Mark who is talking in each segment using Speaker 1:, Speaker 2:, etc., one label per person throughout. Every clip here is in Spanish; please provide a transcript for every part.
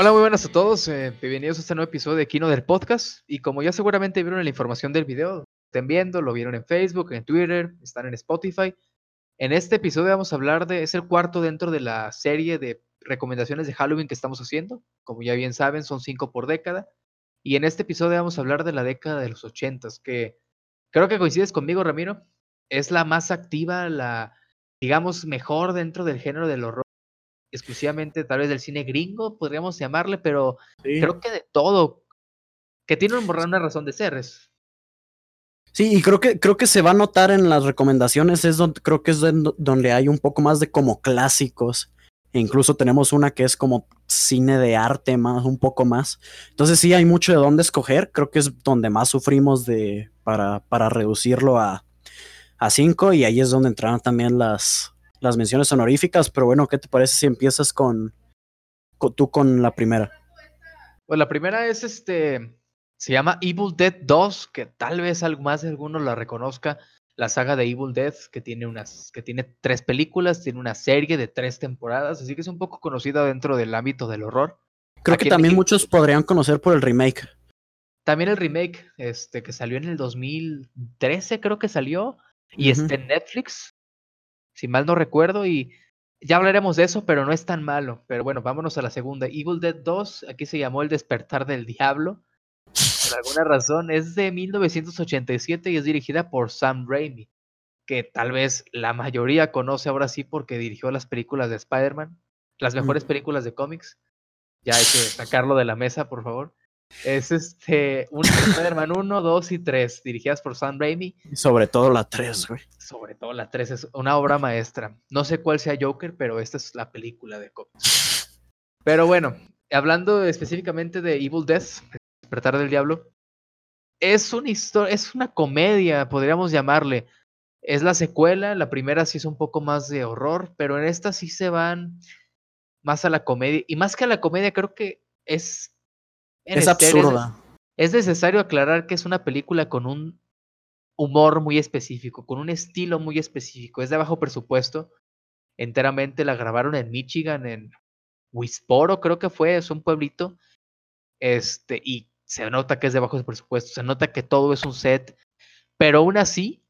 Speaker 1: Hola, muy buenas a todos. eh, bienvenidos a este nuevo episodio de Kino del Podcast. Y como ya seguramente vieron la información del video, estén viendo, lo vieron en Facebook, en Twitter, están en Spotify. En este episodio vamos a hablar de, es el cuarto dentro de la serie de recomendaciones de Halloween que estamos haciendo. Como ya bien saben, son cinco por década. Y en este episodio vamos a hablar de la década de los ochentas, que creo que coincides conmigo, Ramiro. Es la más activa, la, digamos, mejor dentro del género del horror exclusivamente tal vez del cine gringo, podríamos llamarle, pero
Speaker 2: Sí.
Speaker 1: creo que de todo, que tiene un- una razón de ser. Es,
Speaker 2: Sí, y creo que, creo que se va a notar en las recomendaciones, es donde, creo que es don- donde hay un poco más de como clásicos. E incluso tenemos una que es como cine de arte más, un poco más. Entonces sí hay mucho de dónde escoger. Creo que es donde más sufrimos de, para, para reducirlo a, a cinco. Y ahí es donde entraron también las, las menciones honoríficas. Pero bueno, ¿qué te parece si empiezas con, con- tú con la primera?
Speaker 1: pues la primera es este, se llama Evil Dead 2, que tal vez algo más de alguno la reconozca, la saga de Evil Dead, que tiene unas, que tiene tres películas, tiene una serie de tres temporadas, así que es un poco conocida dentro del ámbito del horror.
Speaker 2: Creo
Speaker 1: Aquí
Speaker 2: que también
Speaker 1: México-
Speaker 2: muchos podrían conocer por el remake.
Speaker 1: También el remake, este, que salió en el 2013, creo que salió, y
Speaker 2: Ujú.
Speaker 1: está en Netflix, si mal no recuerdo, y ya hablaremos de eso, pero no es tan malo. Pero bueno, vámonos a la segunda. Evil Dead 2, aquí se llamó El despertar del diablo. Por alguna razón, es de 1987 y es dirigida por Sam Raimi, que tal vez la mayoría conoce ahora sí porque dirigió las películas de Spider-Man, las mejores películas de cómics. Ya hay que sacarlo de la mesa, por favor. Es este, un Spider-Man 1, 2 y 3, dirigidas por Sam Raimi.
Speaker 2: Sobre todo la 3, güey.
Speaker 1: Sobre todo la 3 es una obra maestra. No sé cuál sea Joker, pero esta es la película de cómics. Pero bueno, hablando específicamente de Evil Death, Despertar del Diablo, es una historia, es una comedia, podríamos llamarle. Es la secuela, la primera sí es un poco más de horror, pero en esta sí se van más a la comedia. Y más que a la comedia, creo que es.
Speaker 2: Es absurda.
Speaker 1: es necesario aclarar que es una película con un humor muy específico, con un estilo muy específico. Es de bajo presupuesto. Enteramente la grabaron en Michigan, en Wisporo, creo que fue, es un pueblito. Este, y se nota que es de bajo presupuesto, se nota que todo es un set. Pero aún así,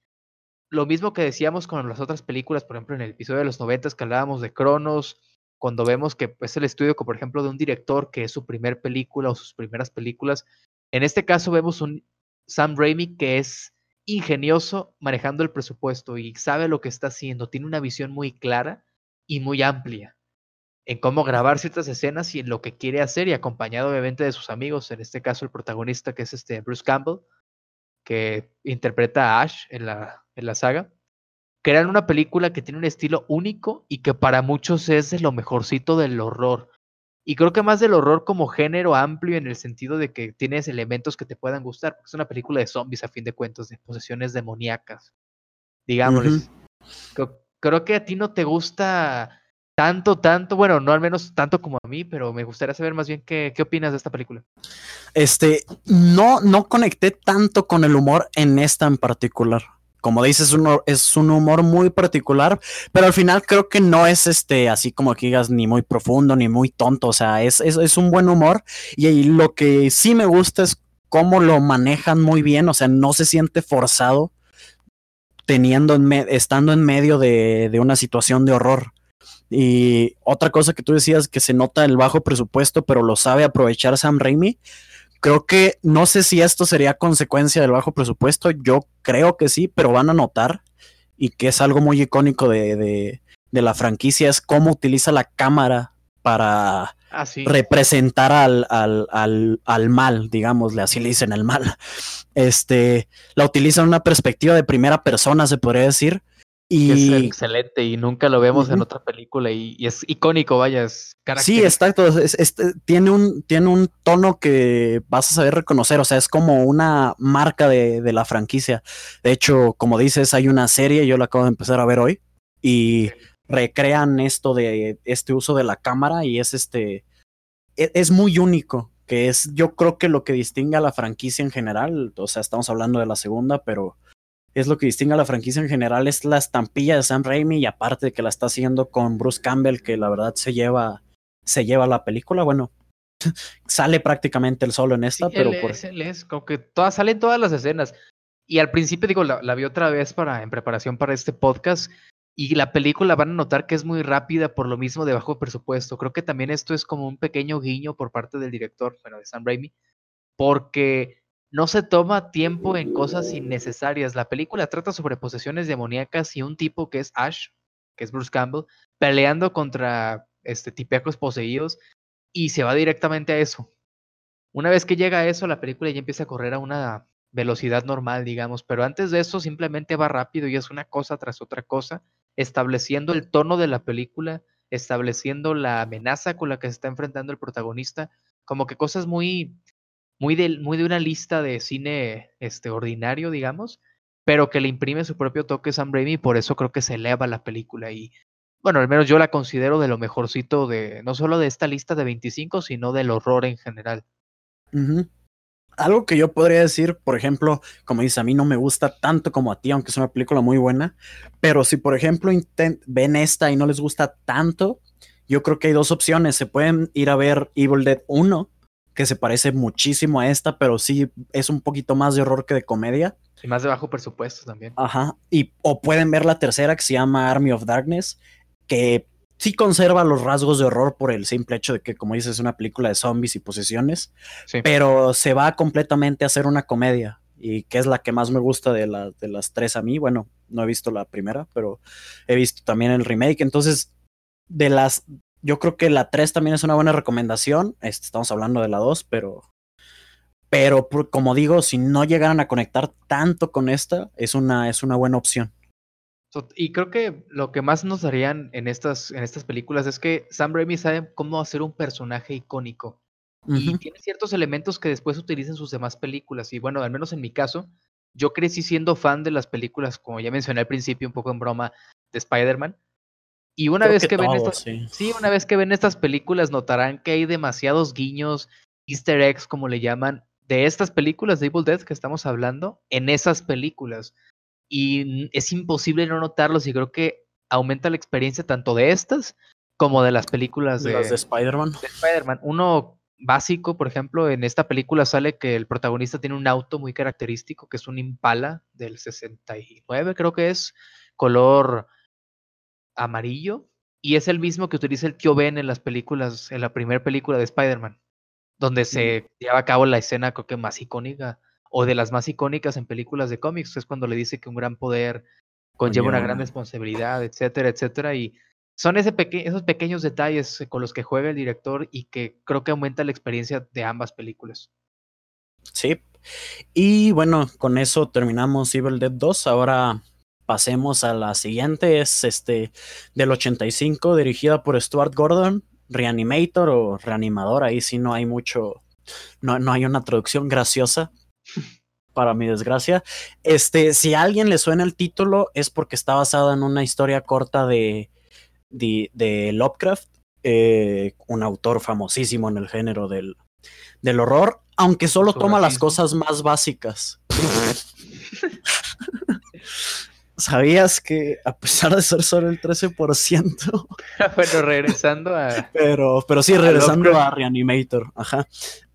Speaker 1: lo mismo que decíamos con las otras películas, por ejemplo, en el episodio de los noventas que hablábamos de Cronos, cuando vemos que es el estudio, por ejemplo, de un director que es su primer película o sus primeras películas. En este caso vemos un Sam Raimi que es ingenioso manejando el presupuesto y sabe lo que está haciendo, tiene una visión muy clara y muy amplia en cómo grabar ciertas escenas y en lo que quiere hacer y acompañado obviamente de sus amigos, en este caso el protagonista que es este Bruce Campbell, que interpreta a Ash en la, en la saga crean una película que tiene un estilo único y que para muchos es de lo mejorcito del horror. Y creo que más del horror como género amplio en el sentido de que tienes elementos que te puedan gustar, porque es una película de zombies a fin de cuentas, de posesiones demoníacas. Digámosles. creo, creo que a ti no te gusta tanto, tanto, bueno, no al menos tanto como a mí, pero me gustaría saber más bien qué, qué opinas de esta película.
Speaker 2: Este, no, no conecté tanto con el humor en esta en particular. Como dices, uno, es un humor muy particular, pero al final creo que no es este, así como que digas, ni muy profundo, ni muy tonto. O sea, es, es, es un buen humor. Y, lo que sí me gusta es cómo lo manejan muy bien. O sea, no se siente forzado teniendo en estando en medio de, de una situación de horror. Y otra cosa que tú decías que se nota el bajo presupuesto, pero lo sabe aprovechar Sam Raimi. Creo que no sé si esto sería consecuencia del bajo presupuesto. Yo creo que sí, pero van a notar y que es algo muy icónico de, de, de la franquicia es cómo utiliza la cámara para
Speaker 1: Ah, sí.
Speaker 2: representar al, al, al, al mal, digámosle, así le dicen el mal. Este, la utiliza en una perspectiva de primera persona, se podría decir.
Speaker 1: Que es
Speaker 2: Y
Speaker 1: excelente y nunca lo vemos en otra película y, y es icónico, vaya, es
Speaker 2: Sí, exacto. es- es- tiene, un, tiene un tono que vas a saber reconocer. O sea, es como una marca de, de la franquicia. De hecho, como dices, hay una serie, yo la acabo de empezar a ver hoy. Y recrean esto de este uso de la cámara. Y es este. e- Es muy único. Que es, yo creo que lo que distingue a la franquicia en general. O sea, estamos hablando de la segunda, pero es lo que distingue a la franquicia en general, es la estampilla de Sam Raimi y aparte de que la está haciendo con Bruce Campbell, que la verdad se lleva, se lleva la película. Bueno, sale prácticamente el solo en esta, pero
Speaker 1: él
Speaker 2: por...
Speaker 1: es, él es, como que todas, salen todas las escenas. Y al principio, digo, la, la vi otra vez para, en preparación para este podcast. Y la película van a notar que es muy rápida por lo mismo de bajo presupuesto. Creo que también esto es como un pequeño guiño por parte del director, bueno, de Sam Raimi, porque no se toma tiempo en cosas innecesarias. La película trata sobre posesiones demoníacas y un tipo que es Ash, que es Bruce Campbell, peleando contra este poseídos y se va directamente a eso. Una vez que llega a eso, la película ya empieza a correr a una velocidad normal, digamos, pero antes de eso simplemente va rápido y es una cosa tras otra cosa estableciendo el tono de la película, estableciendo la amenaza con la que se está enfrentando el protagonista, como que cosas muy, muy de, muy de una lista de cine este, ordinario, digamos, pero que le imprime su propio toque Sam Raimi por eso creo que se eleva la película y bueno, al menos yo la considero de lo mejorcito de, no solo de esta lista de 25, sino del horror en general.
Speaker 2: Algo que yo podría decir, por ejemplo, como dices, a mí no me gusta tanto como a ti, aunque es una película muy buena, pero si por ejemplo ven esta y no les gusta tanto, yo creo que hay dos opciones. Se pueden ir a ver Evil Dead 1, que se parece muchísimo a esta, pero sí es un poquito más de horror que de comedia.
Speaker 1: Y más de bajo presupuesto también.
Speaker 2: Ajá. Y, o pueden ver la tercera que se llama Army of Darkness, que sí conserva los rasgos de horror por el simple hecho de que, como dices, es una película de zombies y posesiones, sí. pero se va completamente a hacer una comedia y que es la que más me gusta de, la, de las tres a mí. Bueno, no he visto la primera, pero he visto también el remake. Entonces, de las, yo creo que la tres también es una buena recomendación. Este, estamos hablando de la dos, pero, pero como digo, si no llegaran a conectar tanto con esta, es una, es una buena opción.
Speaker 1: Y creo que lo que más nos darían en estas, en estas películas es que Sam Raimi sabe cómo hacer un personaje icónico. Uh -huh. Y tiene ciertos elementos que después utiliza en sus demás películas. Y bueno, al menos en mi caso, yo crecí siendo fan de las películas, como ya mencioné al principio, un poco en broma, de Spider-Man. Y una
Speaker 2: Creo
Speaker 1: vez
Speaker 2: que
Speaker 1: que, ven
Speaker 2: todos,
Speaker 1: estas,
Speaker 2: sí.
Speaker 1: sí, una vez que ven estas películas, notarán que hay demasiados guiños, easter eggs, como le llaman, de estas películas de Evil Dead que estamos hablando, en esas películas y es imposible no notarlos y creo que aumenta la experiencia tanto de estas como de las películas de,
Speaker 2: Las de Spider-Man.
Speaker 1: de Spider-Man. Uno básico, por ejemplo, en esta película sale que el protagonista tiene un auto muy característico, que es un Impala del 69, creo que es, color amarillo, y es el mismo que utiliza el tío Ben en las películas, en la primera película de Spider-Man, donde se lleva a cabo la escena creo que más icónica o de las más icónicas en películas de cómics, es cuando le dice que un gran poder conlleva una gran responsabilidad, etcétera, etcétera, y son ese peque esos pequeños detalles con los que juega el director y que creo que aumenta la experiencia de ambas películas.
Speaker 2: Sí. Y bueno, con eso terminamos Evil Dead 2. Ahora pasemos a la siguiente. Es este del 85, dirigida por Stuart Gordon, Reanimator o Reanimador. Ahí sí no hay mucho, no, no hay una traducción graciosa para mi desgracia. Este, si a alguien le suena el título, es porque está basada en una historia corta de, de, de Lovecraft, eh, un autor famosísimo en el género del, del horror, aunque solo toma las cosas más básicas. ¿Sabías que a pesar de ser solo el 13%,
Speaker 1: bueno, regresando a...
Speaker 2: pero, pero sí,
Speaker 1: A
Speaker 2: regresando
Speaker 1: Lovecraft.
Speaker 2: a Reanimator, ajá.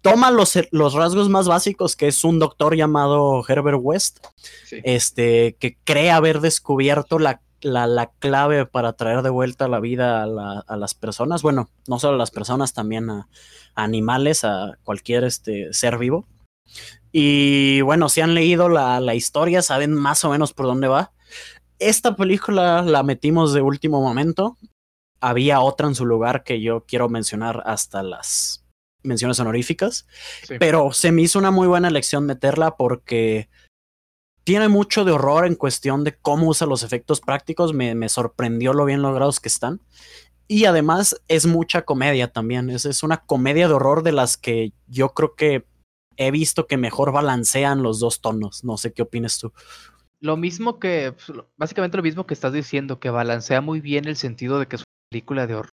Speaker 2: Toma los, los rasgos más básicos, que es un doctor llamado Herbert West,
Speaker 1: Sí.
Speaker 2: este, que cree haber descubierto la, la, la clave para traer de vuelta la vida a, la- a las personas. Bueno, no solo a las personas, también a, a animales, a cualquier este, ser vivo. Y bueno, si han leído la, la historia, saben más o menos por dónde va. Esta película la metimos de último momento. Había otra en su lugar que yo quiero mencionar hasta las menciones honoríficas
Speaker 1: Sí.
Speaker 2: pero se me hizo una muy buena elección meterla porque tiene mucho de horror en cuestión de cómo usa los efectos prácticos. Me, me sorprendió lo bien logrados que están. Y además es mucha comedia también. Es, es una comedia de horror de las que yo creo que he visto que mejor balancean los dos tonos. No sé qué opinas tú.
Speaker 1: Lo mismo que, pues, básicamente lo mismo que estás diciendo, que balancea muy bien el sentido de que es una película de horror,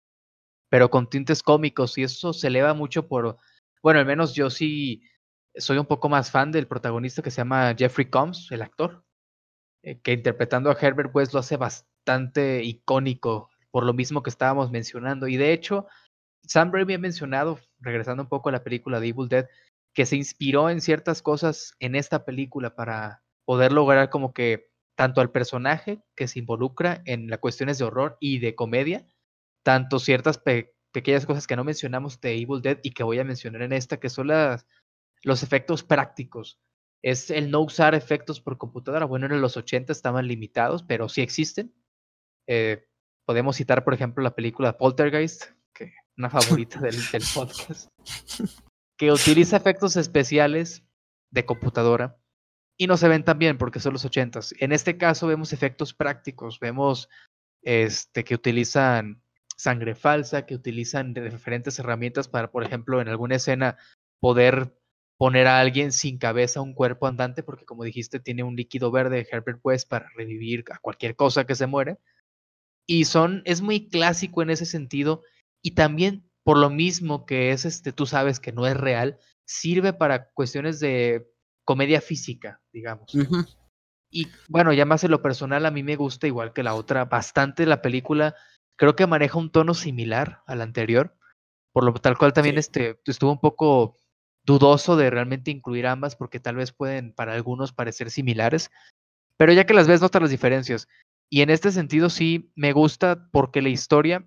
Speaker 1: pero con tintes cómicos y eso se eleva mucho por, bueno, al menos yo sí soy un poco más fan del protagonista que se llama Jeffrey Combs, el actor, eh, que interpretando a Herbert West lo hace bastante icónico, por lo mismo que estábamos mencionando. Y de hecho, Sam Raimi ha mencionado regresando un poco a la película de Evil Dead, que se inspiró en ciertas cosas en esta película para poder lograr como que tanto al personaje que se involucra en las cuestiones de horror y de comedia, tanto ciertas pequeñas cosas que no mencionamos de Evil Dead y que voy a mencionar en esta, que son las, los efectos prácticos. Es el no usar efectos por computadora. Bueno, en los 80 estaban limitados, pero sí existen. Eh, podemos citar, por ejemplo, la película Poltergeist, que una favorita del, del podcast, que utiliza efectos especiales de computadora y no se ven tan bien porque son los 80 En este caso vemos efectos prácticos, vemos este, que utilizan sangre falsa, que utilizan diferentes herramientas para, por ejemplo, en alguna escena poder poner a alguien sin cabeza, un cuerpo andante, porque como dijiste, tiene un líquido verde Herbert West para revivir a cualquier cosa que se muere. Y son, es muy clásico en ese sentido, y también por lo mismo que es este, tú sabes que no es real, sirve para cuestiones de comedia física, digamos. Y bueno, ya más en lo personal, a mí me gusta igual que la otra, bastante la película. Creo que maneja un tono similar al anterior, por lo tal cual también este, estuvo un poco dudoso de realmente incluir ambas porque tal vez pueden para algunos parecer similares, pero ya que las ves notas las diferencias. Y en este sentido sí me gusta porque la historia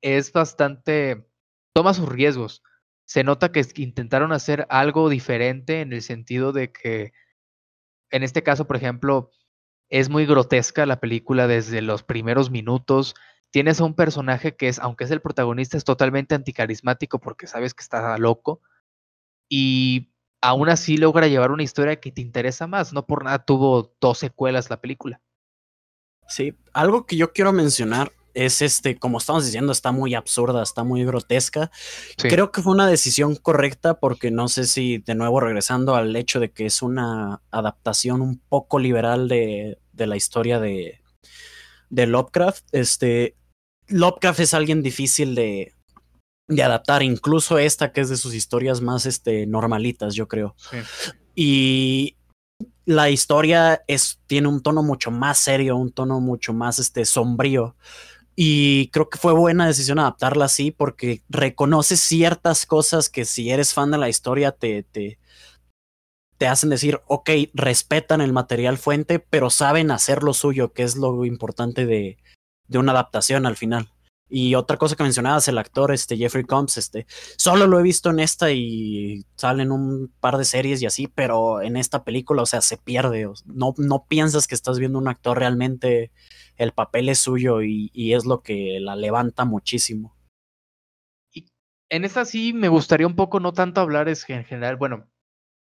Speaker 1: es bastante, toma sus riesgos. Se nota que intentaron hacer algo diferente en el sentido de que, en este caso, por ejemplo, es muy grotesca la película desde los primeros minutos. Tienes a un personaje que es, aunque es el protagonista, es totalmente anticarismático porque sabes que está loco y aún así logra llevar una historia que te interesa más. No por nada tuvo dos secuelas la película.
Speaker 2: Sí, algo que yo quiero mencionar es este, como estamos diciendo, está muy absurda, está muy grotesca. Creo que fue una decisión correcta porque no sé si de nuevo regresando al hecho de que es una adaptación un poco liberal de, de la historia de, de Lovecraft. Este, Lovecraft es alguien difícil de, de adaptar, incluso esta que es de sus historias más este, normalitas, yo creo. Y la historia es, tiene un tono mucho más serio, un tono mucho más este, sombrío. Y creo que fue buena decisión adaptarla así porque reconoce ciertas cosas que si eres fan de la historia te, te, te hacen decir, ok, respetan el material fuente, pero saben hacer lo suyo, que es lo importante de, de una adaptación al final. Y otra cosa que mencionabas, el actor este Jeffrey Combs, este, solo lo he visto en esta y sale en un par de series y así, pero en esta película, o sea, se pierde. No, no piensas que estás viendo un actor realmente, el papel es suyo y, es lo que la levanta muchísimo.
Speaker 1: Y en esta sí me gustaría un poco, no tanto hablar es en general, bueno,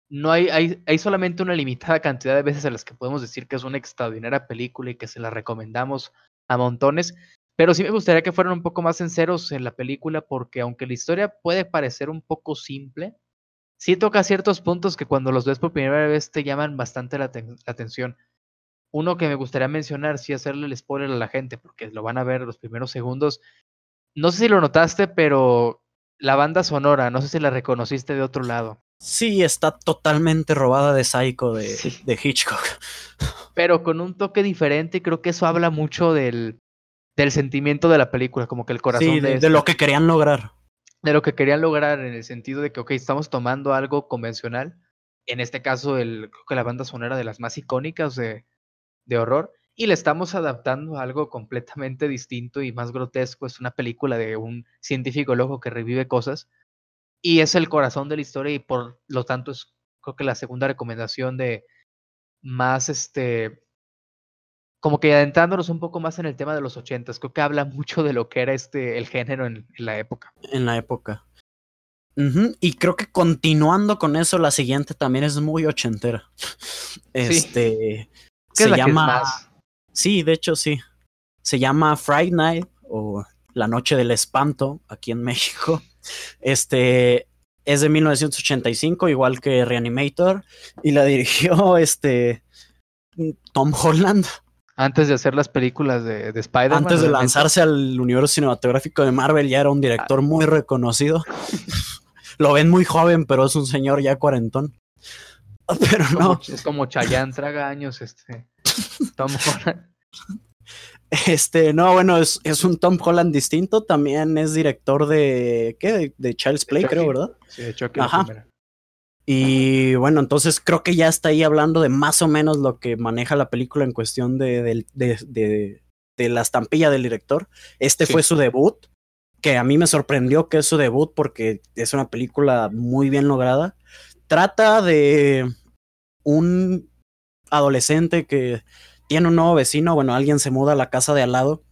Speaker 1: no hay, hay, hay solamente una limitada cantidad de veces a las que podemos decir que es una extraordinaria película y que se la recomendamos a montones. Pero sí me gustaría que fueran un poco más sinceros en la película, porque aunque la historia puede parecer un poco simple, sí toca ciertos puntos que cuando los ves por primera vez te llaman bastante la, atención. Uno que me gustaría mencionar, sí hacerle el spoiler a la gente, porque lo van a ver los primeros segundos. No sé si lo notaste, pero la banda sonora, no sé si la reconociste de otro lado.
Speaker 2: Sí, está totalmente robada de Psycho de, de Hitchcock.
Speaker 1: Pero con un toque diferente, y creo que eso habla mucho del, del sentimiento de la película, como que el corazón
Speaker 2: de, de, lo que querían lograr.
Speaker 1: De lo que querían lograr en el sentido de que, ok, estamos tomando algo convencional, en este caso el, creo que la banda sonora de las más icónicas de, de horror, y le estamos adaptando a algo completamente distinto y más grotesco. Es una película de un científico loco que revive cosas, y es el corazón de la historia, y por lo tanto es creo que la segunda recomendación de más este como que adentrándonos un poco más en el tema de los ochentas, creo que habla mucho de lo que era este el género en, la época.
Speaker 2: En la época. Y creo que continuando con eso, la siguiente también es muy ochentera. Este se llama. Sí, de hecho, sí. Se llama Friday Night o La Noche del Espanto aquí en México. Este es de 1985, igual que Reanimator, y la dirigió este Tom Holland.
Speaker 1: Antes de hacer las películas de, de Spider-Man.
Speaker 2: Antes de lanzarse al universo cinematográfico de Marvel, ya era un director ah. muy reconocido. Lo ven muy joven, pero es un señor ya cuarentón. Pero no.
Speaker 1: es como Chayanne traga años, este.
Speaker 2: Este, no, bueno, es, es, un Tom Holland distinto. También es director de. ¿Qué? De Child's Play, creo, ¿verdad?
Speaker 1: Sí, de Chucky. Ajá.
Speaker 2: Y bueno, entonces creo que ya está ahí hablando de más o menos lo que maneja la película en cuestión de, de, de, de la estampilla del director. Este fue su debut, que a mí me sorprendió que es su debut porque es una película muy bien lograda. Trata de un adolescente que tiene un nuevo vecino, bueno, alguien se muda a la casa de al lado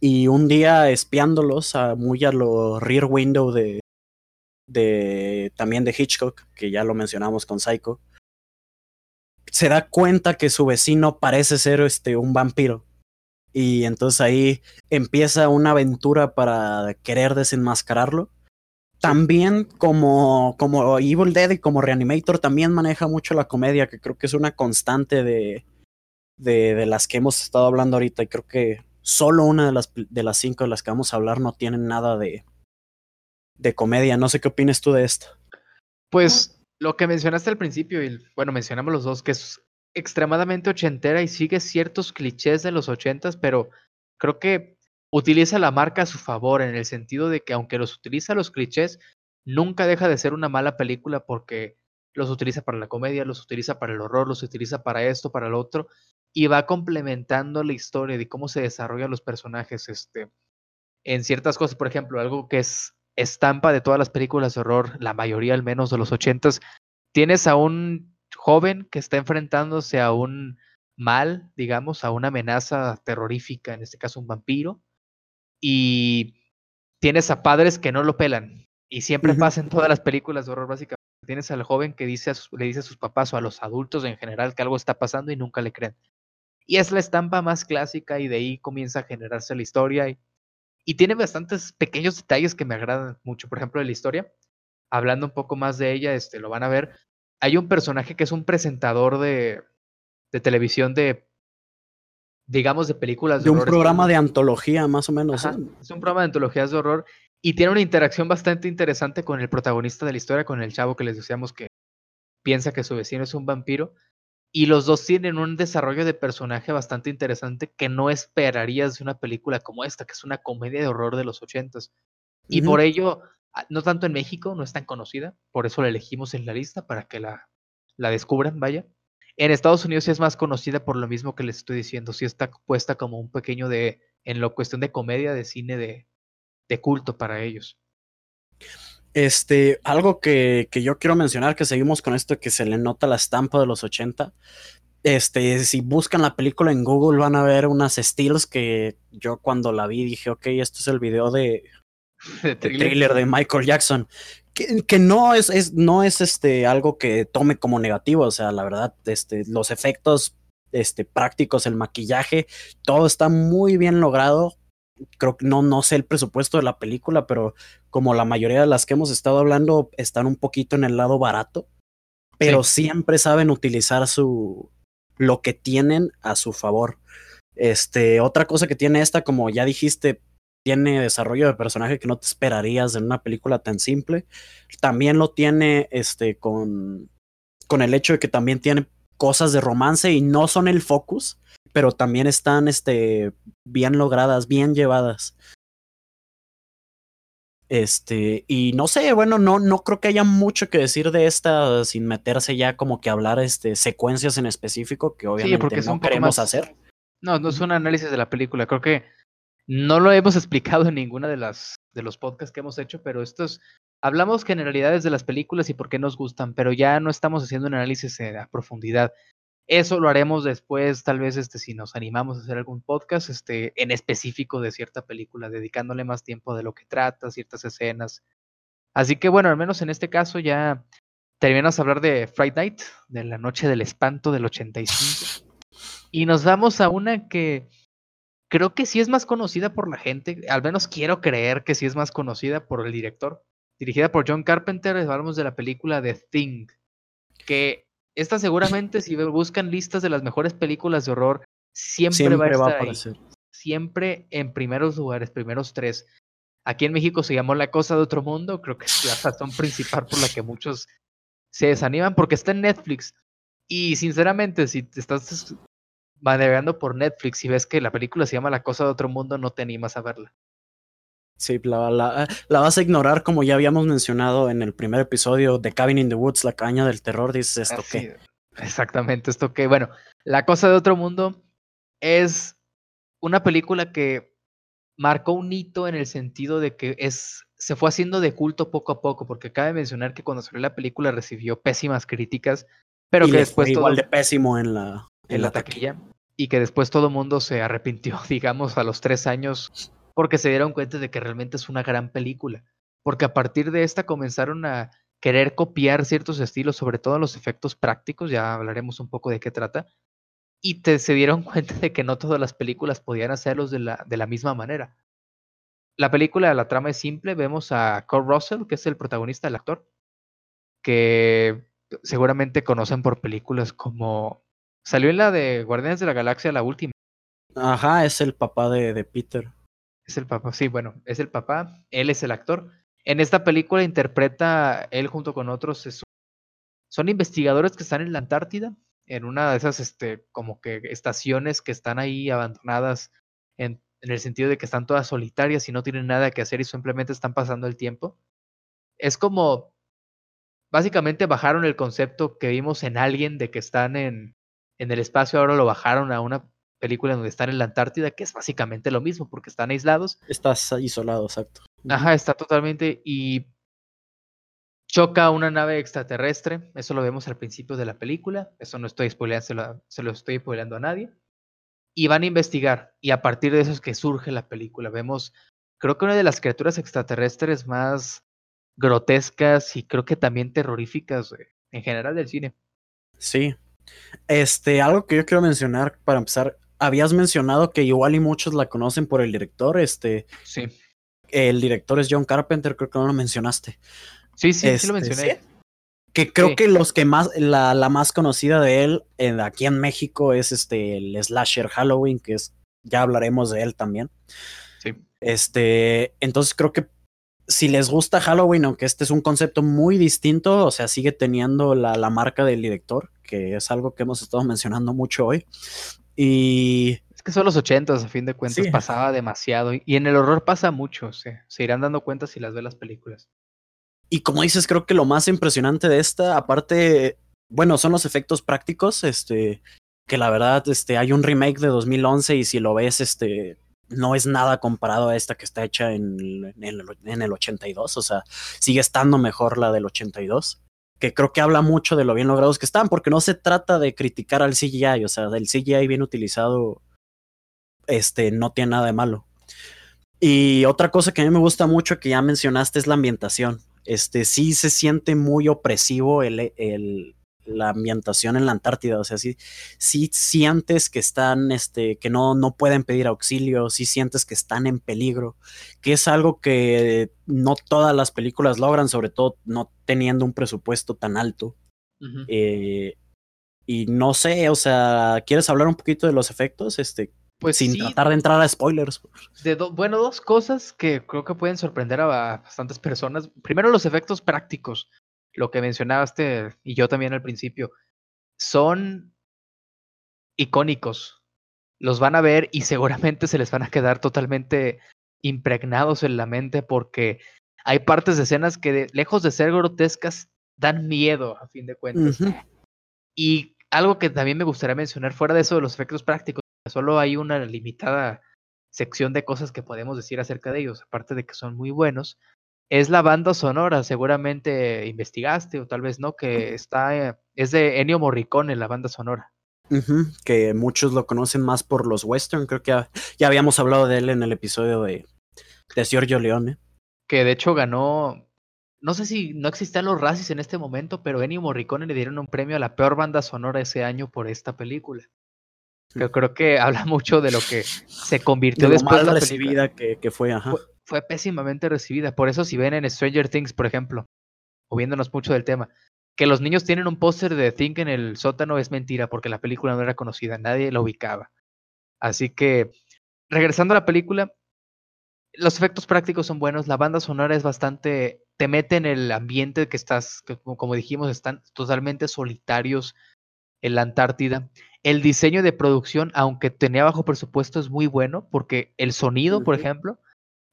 Speaker 2: y un día espiándolos a muy a lo rear window de, de también de Hitchcock, que ya lo mencionamos con Psycho, se da cuenta que su vecino parece ser este un vampiro. Y entonces ahí empieza una aventura para querer desenmascararlo. También como, como Evil Dead y como Reanimator también maneja mucho la comedia, que creo que es una constante de, de, de las que hemos estado hablando ahorita. Y creo que solo una de las, de las cinco de las que vamos a hablar no tienen nada de, de comedia. No sé qué opinas tú de esto.
Speaker 1: Pues lo que mencionaste al principio, y bueno, mencionamos los dos, que es extremadamente ochentera y sigue ciertos clichés de los ochentas, pero creo que utiliza la marca a su favor en el sentido de que aunque los utiliza los clichés, nunca deja de ser una mala película porque los utiliza para la comedia, los utiliza para el horror, los utiliza para esto, para lo otro, y va complementando la historia de cómo se desarrollan los personajes este, en ciertas cosas. Por ejemplo, algo que es estampa de todas las películas de horror, la mayoría al menos de los ochentas, tienes a un joven que está enfrentándose a un mal, digamos, a una amenaza terrorífica, en este caso un vampiro, y tienes a padres que no lo pelan, y siempre pasa en todas las películas de horror básicamente. Tienes al joven que dice le dice a sus papás o a los adultos en general que algo está pasando y nunca le creen. Y es la estampa más clásica y de ahí comienza a generarse la historia. Y y tiene bastantes pequeños detalles que me agradan mucho. Por ejemplo, de la historia, hablando un poco más de ella, este, lo van a ver. Hay un personaje que es un presentador de, de televisión de, digamos, de películas
Speaker 2: de, de un programa de antología, más o menos.
Speaker 1: Es un programa de antologías de horror y tiene una interacción bastante interesante con el protagonista de la historia, con el chavo que les decíamos que piensa que su vecino es un vampiro. Y los dos tienen un desarrollo de personaje bastante interesante que no esperarías de una película como esta, que es una comedia de horror de los ochentas. Y por ello, ah, no tanto en México, no es tan conocida, por eso la elegimos en la lista para que la, la descubran, vaya. En Estados Unidos sí es más conocida por lo mismo que les estoy diciendo, sí está puesta como un pequeño de, en la cuestión de comedia, de cine de, de culto para ellos.
Speaker 2: Este, algo que, que, yo quiero mencionar, que seguimos con esto, que se le nota la estampa de los 80. Este, si buscan la película en Google van a ver unas stills que yo cuando la vi dije, ok, esto es el video de, de trailer de Michael Jackson. Que, que, no es, es, no es este, algo que tome como negativo, o sea, la verdad, este, los efectos este, prácticos, el maquillaje, todo está muy bien logrado creo que no, no sé el presupuesto de la película, pero como la mayoría de las que hemos estado hablando están un poquito en el lado barato, pero siempre saben utilizar su lo que tienen a su favor. Este, otra cosa que tiene esta, como ya dijiste, tiene desarrollo de personaje que no te esperarías en una película tan simple. También lo tiene este con con el hecho de que también tiene cosas de romance y no son el focus, pero también están este, bien logradas, bien llevadas. Este, y no sé, bueno, no, no creo que haya mucho que decir de esta sin meterse ya como que hablar este, secuencias en específico que obviamente porque no queremos hacer.
Speaker 1: No, no es un análisis de la película, creo que no lo hemos explicado en ninguna de las de los podcasts que hemos hecho, pero estos hablamos generalidades de las películas y por qué nos gustan, pero ya no estamos haciendo un análisis a profundidad. Eso lo haremos después, tal vez este, si nos animamos a hacer algún podcast este, en específico de cierta película, dedicándole más tiempo de lo que trata, ciertas escenas. Así que bueno, al menos en este caso ya terminamos a hablar de Friday Night, de la noche del espanto del 85. Y nos vamos a una que creo que sí es más conocida por la gente, al menos quiero creer que sí es más conocida por el director. Dirigida por John Carpenter, hablamos de la película The Thing, que esta seguramente, si buscan listas de las mejores películas de horror, siempre, va a estar aparecer. Siempre en primeros lugares, primeros tres. Aquí en México se llamó La Cosa de Otro Mundo, creo que es la razón principal por la que muchos se desaniman, porque está en Netflix. Y sinceramente, si te estás navegando por Netflix y ves que la película se llama La cosa de otro mundo, no te animas a verla.
Speaker 2: Sí, la, la, la, vas a ignorar como ya habíamos mencionado en el primer episodio de Cabin in the Woods, la caña del terror, dices esto qué.
Speaker 1: Exactamente, esto que, bueno, La cosa de otro mundo es una película que marcó un hito en el sentido de que es se fue haciendo de culto poco a poco, porque cabe mencionar que cuando salió la película recibió pésimas críticas, pero que después
Speaker 2: todo, igual de pésimo en la
Speaker 1: en, la taquilla y que después todo el mundo se arrepintió, digamos, a los tres años porque se dieron cuenta de que realmente es una gran película. Porque a partir de esta comenzaron a querer copiar ciertos estilos, sobre todo los efectos prácticos, ya hablaremos un poco de qué trata, y se dieron cuenta de que no todas las películas podían hacerlos de la, de la misma manera. La película, la trama es simple, vemos a Cole Russell, que es el protagonista, el actor, que seguramente conocen por películas como... Salió en la de Guardianes de la Galaxia, la última.
Speaker 2: Ajá, es el papá de, de Peter.
Speaker 1: Es el papá, sí, bueno, es el papá, él es el actor. En esta película interpreta él junto con otros, son investigadores que están en la Antártida, en una de esas, este, como que estaciones que están ahí abandonadas, en, en el sentido de que están todas solitarias y no tienen nada que hacer y simplemente están pasando el tiempo. Es como, básicamente bajaron el concepto que vimos en Alien de que están en, en el espacio, ahora lo bajaron a una película donde están en la Antártida, que es básicamente lo mismo, porque están aislados.
Speaker 2: Estás isolado, exacto.
Speaker 1: Ajá, está totalmente. Y choca una nave extraterrestre. Eso lo vemos al principio de la película. Eso no estoy spoileando, se lo, se lo estoy spoileando a nadie. Y van a investigar. Y a partir de eso es que surge la película. Vemos, creo que una de las criaturas extraterrestres más grotescas y creo que también terroríficas en general del cine.
Speaker 2: Sí. Este, algo que yo quiero mencionar para empezar, habías mencionado que igual y muchos la conocen por el director, este.
Speaker 1: Sí.
Speaker 2: El director es John Carpenter, creo que no lo mencionaste.
Speaker 1: Sí, sí, sí lo este, mencioné.
Speaker 2: Que creo que los que más, la, la más conocida de él en, aquí en México es este, el slasher Halloween, que es, ya hablaremos de él también.
Speaker 1: Sí.
Speaker 2: Este, entonces creo que si les gusta Halloween, aunque este es un concepto muy distinto, o sea, sigue teniendo la, la marca del director, que es algo que hemos estado mencionando mucho hoy. Y
Speaker 1: es que son los ochentas, a fin de cuentas, pasaba demasiado. Y en el horror pasa mucho, se irán dando cuenta si las ve las películas.
Speaker 2: Y como dices, creo que lo más impresionante de esta, aparte, bueno, son los efectos prácticos, este, que la verdad, este, hay un remake de 2011 y si lo ves, este, no es nada comparado a esta que está hecha en, en, el, en el 82, o sea, sigue estando mejor la del 82 que creo que habla mucho de lo bien logrados que están, porque no se trata de criticar al CGI, o sea, del CGI bien utilizado, este, no tiene nada de malo. Y otra cosa que a mí me gusta mucho que ya mencionaste es la ambientación. Este, sí se siente muy opresivo el, el, la ambientación en la Antártida, o sea, sí, sí sientes que están, este, que no, no pueden pedir auxilio, sí sientes que están en peligro, que es algo que no todas las películas logran, sobre todo no teniendo un presupuesto tan alto. Uh -huh. eh, y no sé, o sea, ¿quieres hablar un poquito de los efectos? Este, pues sin sí, tratar de entrar a spoilers.
Speaker 1: De do, bueno, dos cosas que creo que pueden sorprender a bastantes personas. Primero, los efectos prácticos lo que mencionaste y yo también al principio, son icónicos. Los van a ver y seguramente se les van a quedar totalmente impregnados en la mente porque hay partes de escenas que de, lejos de ser grotescas dan miedo a fin de cuentas. Uh -huh. Y algo que también me gustaría mencionar fuera de eso de los efectos prácticos, solo hay una limitada sección de cosas que podemos decir acerca de ellos, aparte de que son muy buenos, es la banda sonora, seguramente investigaste o tal vez no, que está, es de Ennio Morricone, la banda sonora.
Speaker 2: Uh -huh, que muchos lo conocen más por los western, creo que ya, ya habíamos hablado de él en el episodio de, de Giorgio Leone.
Speaker 1: Que de hecho ganó, no sé si no existían los Razzies en este momento, pero Ennio Morricone le dieron un premio a la peor banda sonora ese año por esta película. Que creo que habla mucho de lo que se convirtió
Speaker 2: de
Speaker 1: después
Speaker 2: de la recibida que, que, fue, ajá.
Speaker 1: Fue, pésimamente recibida. Por eso si ven en Stranger Things, por ejemplo, o viéndonos mucho del tema, que los niños tienen un póster de Think en el sótano es mentira, porque la película no era conocida, nadie la ubicaba. Así que, regresando a la película, los efectos prácticos son buenos, la banda sonora es bastante, te mete en el ambiente que estás, que como dijimos, están totalmente solitarios en la Antártida. el diseño de producción, aunque tenía bajo presupuesto, es muy bueno porque el sonido, por ejemplo,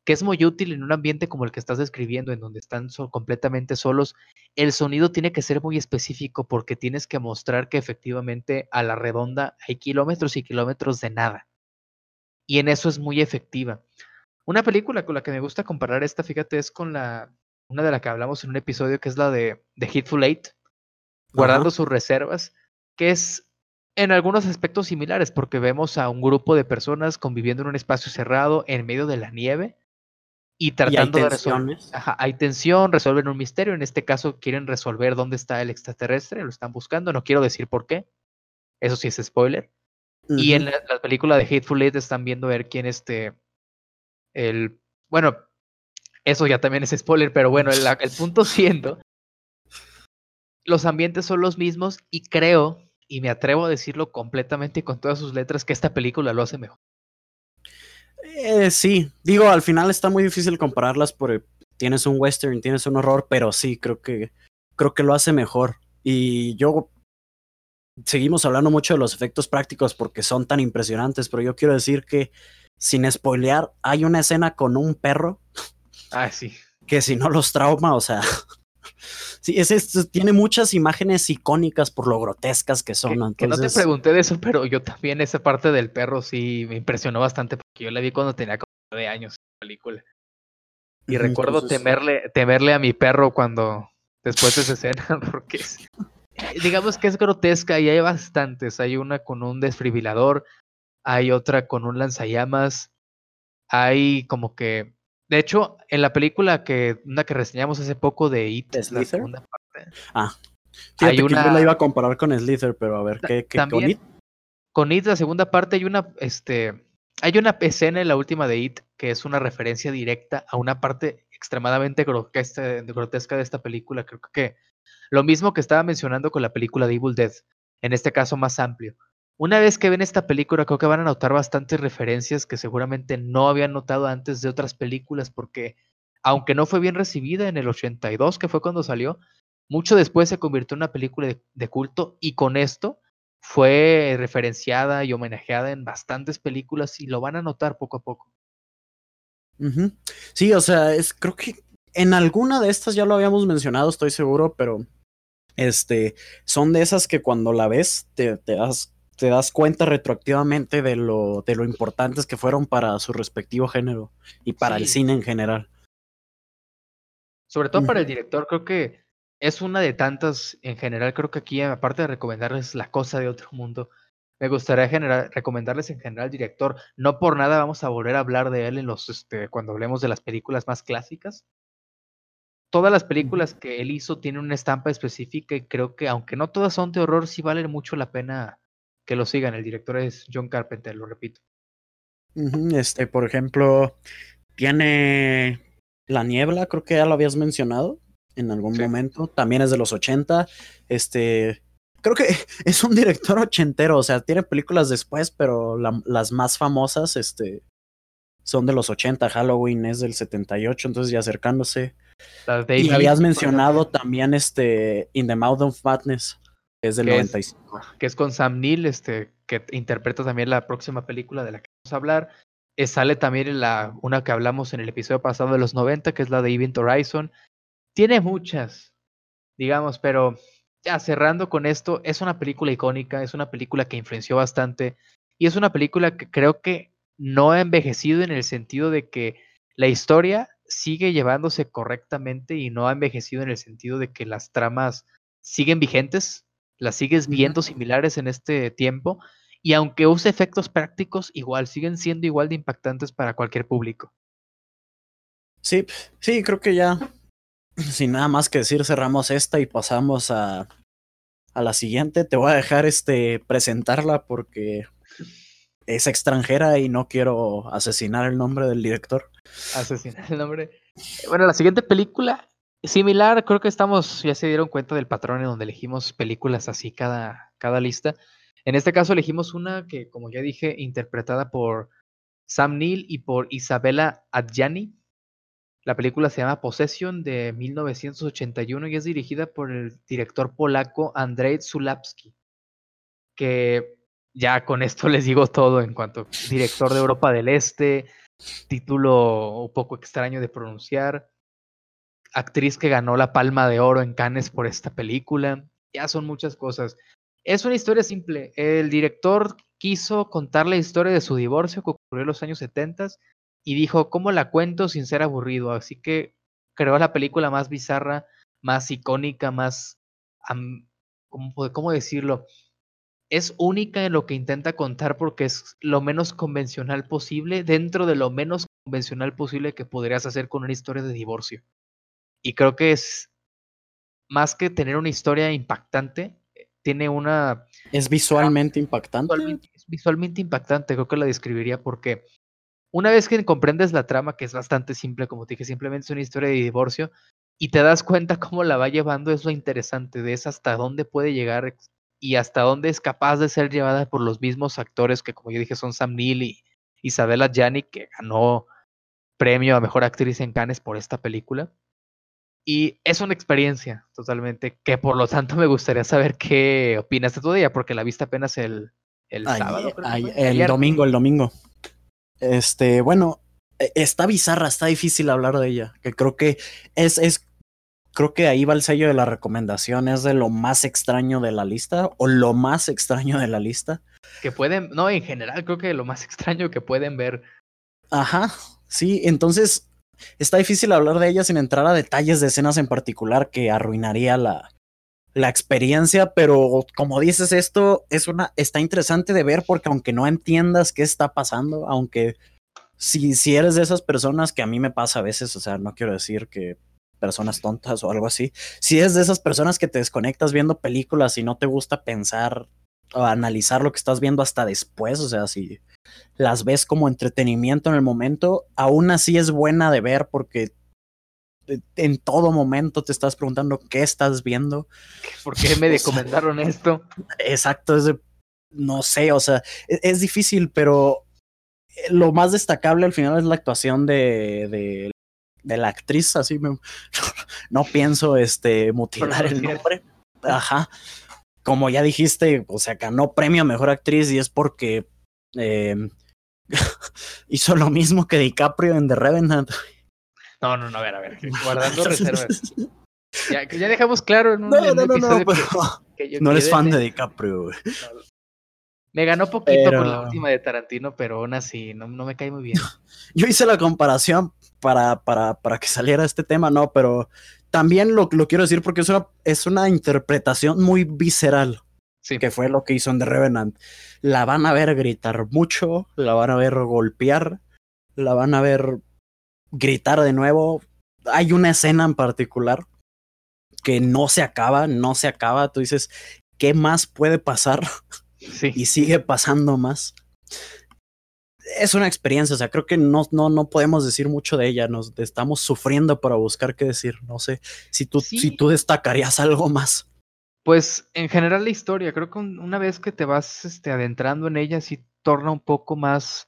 Speaker 1: que es muy útil en un ambiente como el que estás describiendo, en donde están completamente solos, el sonido tiene que ser muy específico porque tienes que mostrar que efectivamente a la redonda hay kilómetros y kilómetros de nada. Y en eso es muy efectiva. Una película con la que me gusta comparar esta, fíjate, es con la, una de la que hablamos en un episodio, que es la de, de Hitful Eight, guardando sus reservas, que es en algunos aspectos similares, porque vemos a un grupo de personas conviviendo en un espacio cerrado en medio de la nieve y tratando de resolver. hay tensión, resuelven un misterio. En este caso, quieren resolver dónde está el extraterrestre, lo están buscando. No quiero decir por qué. Eso sí es spoiler. Y en la, película de Hateful Eight están viendo ver quién este. El. Bueno, eso ya también es spoiler, pero bueno, el, el punto siendo. Los ambientes son los mismos y creo y me atrevo a decirlo completamente con todas sus letras que esta película lo hace mejor.
Speaker 2: Eh, sí, digo, al final está muy difícil compararlas porque tienes un western, tienes un horror, pero sí, creo que creo que lo hace mejor. Y yo seguimos hablando mucho de los efectos prácticos porque son tan impresionantes, pero yo quiero decir que sin spoilear, hay una escena con un perro.
Speaker 1: Ah, sí.
Speaker 2: Que si no los trauma, o sea, Sí, es, tiene muchas imágenes icónicas por lo grotescas que son.
Speaker 1: Que, no te pregunté de eso, pero yo también esa parte del perro sí me impresionó bastante porque yo la vi cuando tenía como nueve años la película. Y recuerdo temerle, temerle a mi perro cuando después de esa escena, porque digamos que es grotesca y hay bastantes. Hay una con un desfibrilador, hay otra con un lanzallamas, hay como que de hecho, en la película que una que reseñamos hace poco de It, la segunda parte.
Speaker 2: Ah. hay una... yo la iba a comparar con Slither, pero a ver, ¿qué, qué
Speaker 1: con It? Con It, la segunda parte, hay una, este, hay una escena en la última de It que es una referencia directa a una parte extremadamente grotesca de esta película. Creo que lo mismo que estaba mencionando con la película de Evil Dead, en este caso más amplio. Una vez que ven esta película, creo que van a notar bastantes referencias que seguramente no habían notado antes de otras películas, porque aunque no fue bien recibida en el 82, que fue cuando salió, mucho después se convirtió en una película de, culto y con esto fue referenciada y homenajeada en bastantes películas y lo van a notar poco a poco.
Speaker 2: Sí, o sea, es, creo que en alguna de estas ya lo habíamos mencionado, estoy seguro, pero este, son de esas que cuando la ves te, te das te das cuenta retroactivamente de lo, de lo importantes que fueron para su respectivo género y para el cine en general.
Speaker 1: Sobre todo para el director, creo que es una de tantas, en general, creo que aquí, aparte de recomendarles La Cosa de Otro Mundo, me gustaría generar, recomendarles en general al director. No por nada vamos a volver a hablar de él en los, este, cuando hablemos de las películas más clásicas. Todas las películas que él hizo tienen una estampa específica y creo que, aunque no todas son de horror, sí valen mucho la pena que lo sigan. El director es John Carpenter, lo repito.
Speaker 2: Este, por ejemplo, tiene La Niebla, creo que ya lo habías mencionado en algún momento. También es de los 80. Este, creo que es un director ochentero, o sea, tiene películas después, pero las más famosas, este, son de los 80. Halloween es del 78, entonces ya acercándose. y habías mencionado también este In the Mouth of Madness es del 95.
Speaker 1: que es con Sam Neill, este, que interpreta también la próxima película de la que vamos a hablar. Eh, sale también la, una que hablamos en el episodio pasado de los 90, que es la de Event Horizon. Tiene muchas, digamos, pero ya cerrando con esto, es una película icónica, es una película que influenció bastante y es una película que creo que no ha envejecido en el sentido de que la historia sigue llevándose correctamente y no ha envejecido en el sentido de que las tramas siguen vigentes, las sigues viendo similares en este tiempo y aunque use efectos prácticos, igual siguen siendo igual de impactantes para cualquier público.
Speaker 2: Sí, sí, creo que ya, sin nada más que decir, cerramos esta y pasamos a, a la siguiente. Te voy a dejar este presentarla porque es extranjera y no quiero asesinar el nombre del director.
Speaker 1: Asesinar el nombre. Bueno, la siguiente película Similar, creo que estamos, ya se dieron cuenta del patrón en donde elegimos películas así cada, cada lista. En este caso elegimos una que, como ya dije, interpretada por Sam Neill y por Isabella Adjani. La película se llama Possession de 1981 y es dirigida por el director polaco Andrzej Zulawski, que ya con esto les digo todo en cuanto a director de Europa del Este, título un poco extraño de pronunciar, actriz que ganó la Palma de Oro en Cannes por esta película, ya son muchas cosas. Es una historia simple. El director quiso contar la historia de su divorcio que ocurrió en los años 70 y dijo, ¿cómo la cuento sin ser aburrido? Así que creó la película más bizarra, más icónica, más... ¿cómo, decirlo? Es única en lo que intenta contar porque es lo menos convencional posible, dentro de lo menos convencional posible que podrías hacer con una historia de divorcio. Y creo que es más que tener una historia impactante, tiene una...
Speaker 2: Es visualmente impactante.
Speaker 1: es visualmente impactante, creo que la describiría porque una vez que comprendes la trama, que es bastante simple, como te dije, simplemente es una historia de divorcio, y te das cuenta cómo la va llevando, es lo interesante de es hasta dónde puede llegar y hasta dónde es capaz de ser llevada por los mismos actores que, como yo dije, son Sam Neill y Isabella Gianni, que ganó premio a Mejor Actriz en Cannes por esta película. Y es una experiencia totalmente que por lo tanto me gustaría saber qué opinas de todo ella, porque la viste apenas el, el sábado.
Speaker 2: el domingo, el domingo. Este, bueno, e, está bizarra, está difícil hablar de ella. Que creo que es, es, creo que ahí va el sello de la recomendación. Es de lo más extraño de la lista o lo más extraño de la lista.
Speaker 1: Que pueden, no, en general creo que lo más extraño que pueden ver.
Speaker 2: Ajá, sí, entonces está difícil hablar de ella sin entrar a detalles de escenas en particular que arruinaría la, la experiencia, pero como dices esto, es una, está interesante de ver porque aunque no entiendas qué está pasando, aunque si, si eres de esas personas que a mí me pasa a veces, o sea, no quiero decir que personas tontas o algo así, si es de esas personas que te desconectas viendo películas y no te gusta pensar analizar lo que estás viendo hasta después, o sea, si las ves como entretenimiento en el momento, aún así es buena de ver porque en todo momento te estás preguntando qué estás viendo.
Speaker 1: ¿Por qué me recomendaron esto?
Speaker 2: Exacto, es no sé, o sea, es, es, difícil, pero eh, lo más destacable al final es la actuación de, de, de la actriz, así me, no pienso este, mutilar el nombre. Ajá. Como ya dijiste, o sea, ganó premio a mejor actriz y es porque eh, hizo lo mismo que DiCaprio en The Revenant.
Speaker 1: No, no, no, a ver, a ver, guardando reservas. Ya, ya dejamos claro
Speaker 2: en un, no, no, no, no, no eres fan de DiCaprio, güey.
Speaker 1: Me ganó poquito con la última de Tarantino, pero aún así no, no me cae muy bien.
Speaker 2: Yo hice la comparación para, para, para que saliera este tema, ¿no? Pero también lo, lo quiero decir porque es una, es una interpretación muy visceral. Sí. Que fue lo que hizo en The Revenant. La van a ver gritar mucho, la van a ver golpear, la van a ver gritar de nuevo. Hay una escena en particular que no se acaba, no se acaba. Tú dices, ¿qué más puede pasar? Sí. Y sigue pasando más. Es una experiencia, o sea, creo que no, no, no podemos decir mucho de ella, nos estamos sufriendo para buscar qué decir. No sé si tú, si tú destacarías algo más.
Speaker 1: Pues en general la historia, creo que una vez que te vas este, adentrando en ella, sí torna un poco más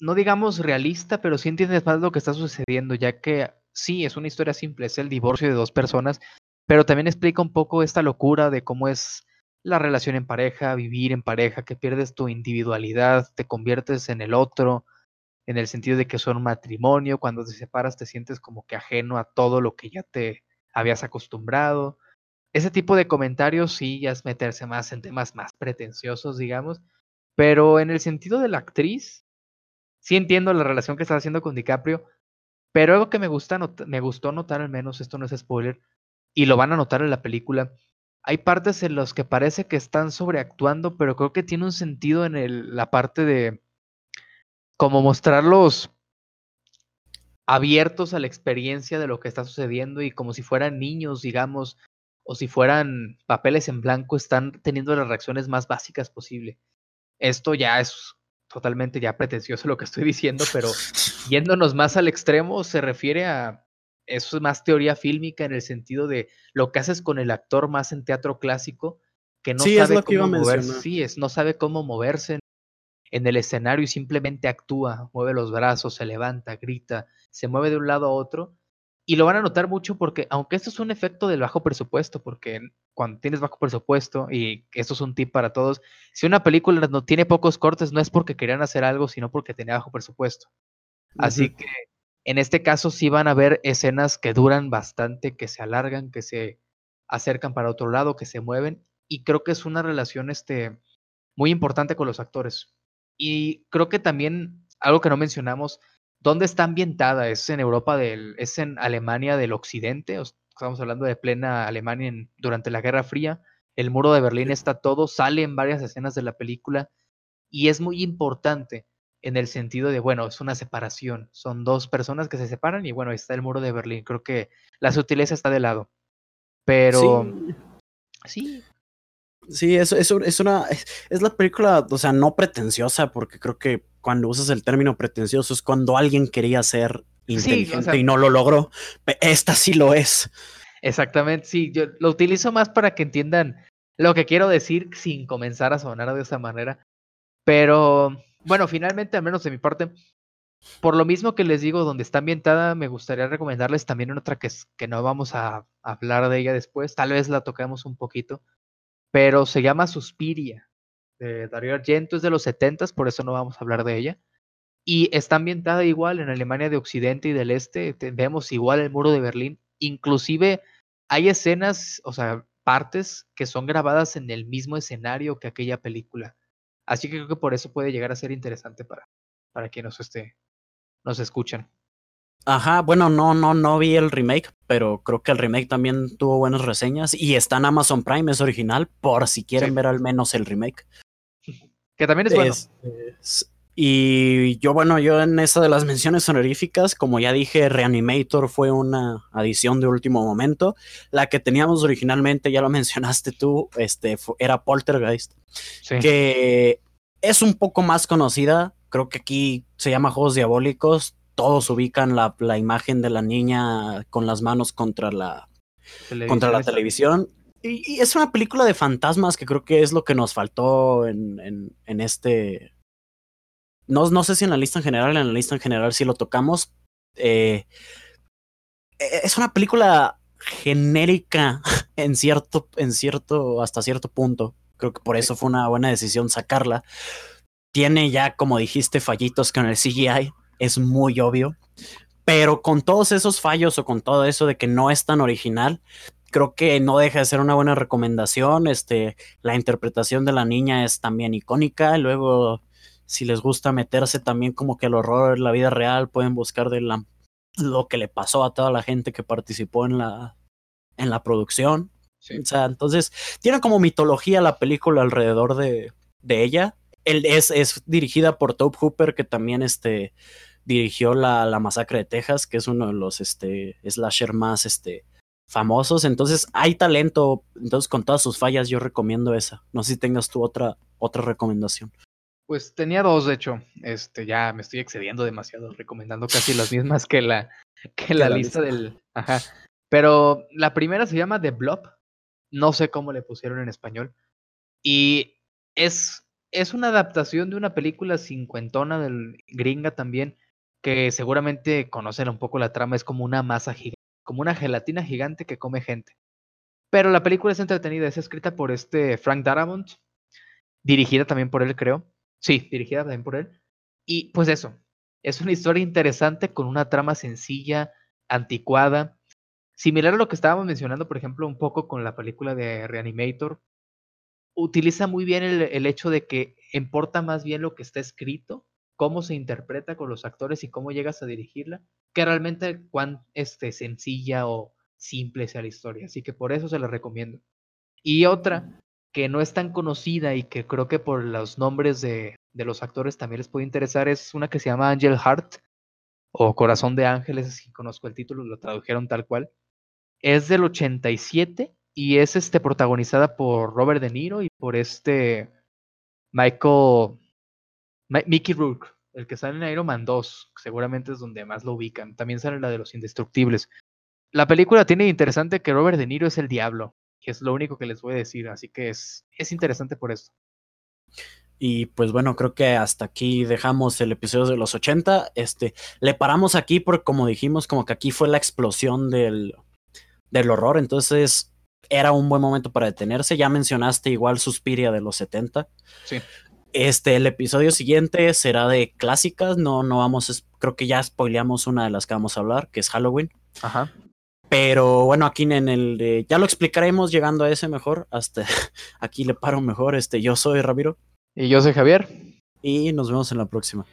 Speaker 1: no digamos realista, pero sí entiendes más lo que está sucediendo, ya que sí, es una historia simple, es el divorcio de dos personas, pero también explica un poco esta locura de cómo es la relación en pareja, vivir en pareja, que pierdes tu individualidad, te conviertes en el otro, en el sentido de que son matrimonio, cuando te separas te sientes como que ajeno a todo lo que ya te habías acostumbrado. Ese tipo de comentarios sí ya es meterse más en temas más pretenciosos, digamos, pero en el sentido de la actriz, sí entiendo la relación que estás haciendo con DiCaprio, pero algo que me, gusta me gustó notar al menos, esto no es spoiler, y lo van a notar en la película, hay partes en las que parece que están sobreactuando, pero creo que tiene un sentido en el, la parte de como mostrarlos abiertos a la experiencia de lo que está sucediendo y como si fueran niños, digamos, o si fueran papeles en blanco, están teniendo las reacciones más básicas posible. Esto ya es totalmente ya pretencioso lo que estoy diciendo, pero yéndonos más al extremo, se refiere a eso es más teoría fílmica en el sentido de lo que haces con el actor más en teatro clásico, que no sabe cómo moverse, sí, es, no sabe cómo moverse en el escenario y simplemente actúa, mueve los brazos, se levanta, grita, se mueve de un lado a otro. Y lo van a notar mucho porque, aunque esto es un efecto del bajo presupuesto, porque cuando tienes bajo presupuesto, y esto es un tip para todos, si una película no tiene pocos cortes, no es porque querían hacer algo, sino porque tenía bajo presupuesto. Así que en este caso sí van a ver escenas que duran bastante, que se alargan, que se acercan para otro lado, que se mueven, y creo que es una relación este, muy importante con los actores. Y creo que también algo que no mencionamos, ¿Dónde está ambientada? ¿Es en Europa del, es en Alemania del Occidente? Estamos hablando de plena Alemania durante la Guerra Fría. El muro de Berlín está todo, sale en varias escenas de la película y es muy importante en el sentido de, bueno, es una separación. Son dos personas que se separan y bueno, está el muro de Berlín. Creo que la sutileza está de lado. Pero...
Speaker 2: Sí. Sí, es, es, es una. Es, la película, o sea, no pretenciosa, porque creo que cuando usas el término pretencioso es cuando alguien quería ser inteligente y no lo logró. Esta sí lo es.
Speaker 1: Exactamente, sí, yo lo utilizo más para que entiendan lo que quiero decir sin comenzar a sonar de esa manera. Pero bueno, finalmente, al menos de mi parte, por lo mismo que les digo, donde está ambientada, me gustaría recomendarles también otra que, que no vamos a hablar de ella después, tal vez la toquemos un poquito, pero se llama Suspiria, de Dario Argento, es de los 70 por eso no vamos a hablar de ella. Y está ambientada igual en Alemania de Occidente y del Este, vemos igual el muro de Berlín, inclusive hay escenas, o sea, partes que son grabadas en el mismo escenario que aquella película. Así que creo que por eso puede llegar a ser interesante para, para quien nos, esté, nos escuchen.
Speaker 2: Ajá, bueno, no, no, no vi el remake, pero creo que el remake también tuvo buenas reseñas y está en Amazon Prime, es original, por si quieren ver al menos el remake.
Speaker 1: Que también es bueno.
Speaker 2: Y yo, bueno, yo en esa de las menciones honoríficas, como ya dije, Reanimator fue una adición de último momento. La que teníamos originalmente, ya lo mencionaste tú, este, era Poltergeist, que es un poco más conocida. Creo que aquí se llama Juegos Diabólicos todos ubican la, la, imagen de la niña con las manos contra la, contra la televisión. Y, es una película de fantasmas que creo que es lo que nos faltó en, en, en este... No, no, sé si en la lista en general, en la lista en general sí lo tocamos. Eh, e, es una película genérica en cierto, en cierto, hasta cierto punto. Creo que por eso fue una buena decisión sacarla. Tiene ya, como dijiste, fallitos con el CGI es muy obvio. Pero con todos esos fallos o con todo eso de que no es tan original, creo que no deja de ser una buena recomendación. Este, la interpretación de la niña es también icónica. Luego, si les gusta meterse también como que el horror en la vida real, pueden buscar de la, lo que le pasó a toda la gente que participó en la, en la producción. O sea, entonces, tiene como mitología la película alrededor de, de ella. Él es, es dirigida por Tobe Hooper, que también este, dirigió la, la, Masacre de Texas, que es uno de los este, slasher más este, famosos. Entonces hay talento. Entonces, con todas sus fallas, yo recomiendo esa. No sé si tengas tú otra, otra recomendación.
Speaker 1: Pues tenía dos, de hecho. Este, ya me estoy excediendo demasiado, recomendando casi las mismas que la, que la, lista, del. Ajá. Pero la primera se llama The Blob. No sé cómo le pusieron en español. Y es, es una adaptación de una película cincuentona del gringa también, que seguramente conocen un poco la trama, es como una masa gigante, como una gelatina gigante que come gente. Pero la película es entretenida, es escrita por este Frank Darabont, dirigida también por él, creo. Sí, dirigida también por él. Y pues eso, es una historia interesante con una trama sencilla, anticuada, similar a lo que estábamos mencionando, por ejemplo, un poco con la película de Reanimator. Utiliza muy bien el, hecho de que importa más bien lo que está escrito cómo se interpreta con los actores y cómo llegas a dirigirla, que realmente cuán este, sencilla o simple sea la historia. Así que por eso se la recomiendo. Y otra que no es tan conocida y que creo que por los nombres de, de los actores también les puede interesar es una que se llama Angel Heart o Corazón de Ángeles, si conozco el título, lo tradujeron tal cual. Es del 87 y es este protagonizada por Robert De Niro y por este Michael Mickey Rourke, el que sale en Iron Man 2, seguramente es donde más lo ubican. También sale la de los indestructibles. La película tiene interesante que Robert De Niro es el diablo, que es lo único que les voy a decir, así que es, es interesante por eso.
Speaker 2: Y pues bueno, creo que hasta aquí dejamos el episodio de los 80. Este, le paramos aquí porque como dijimos, como que aquí fue la explosión del, del horror. Entonces era un buen momento para detenerse. Ya mencionaste igual Suspiria de los 70.
Speaker 1: Sí.
Speaker 2: Este, el episodio siguiente será de clásicas. No, no vamos, creo que ya spoileamos una de las que vamos a hablar, que es Halloween.
Speaker 1: Ajá.
Speaker 2: Pero bueno, aquí en el de, ya lo explicaremos llegando a ese mejor. Hasta aquí le paro mejor. Este, yo soy Ramiro.
Speaker 1: Y yo soy Javier.
Speaker 2: Y nos vemos en la próxima.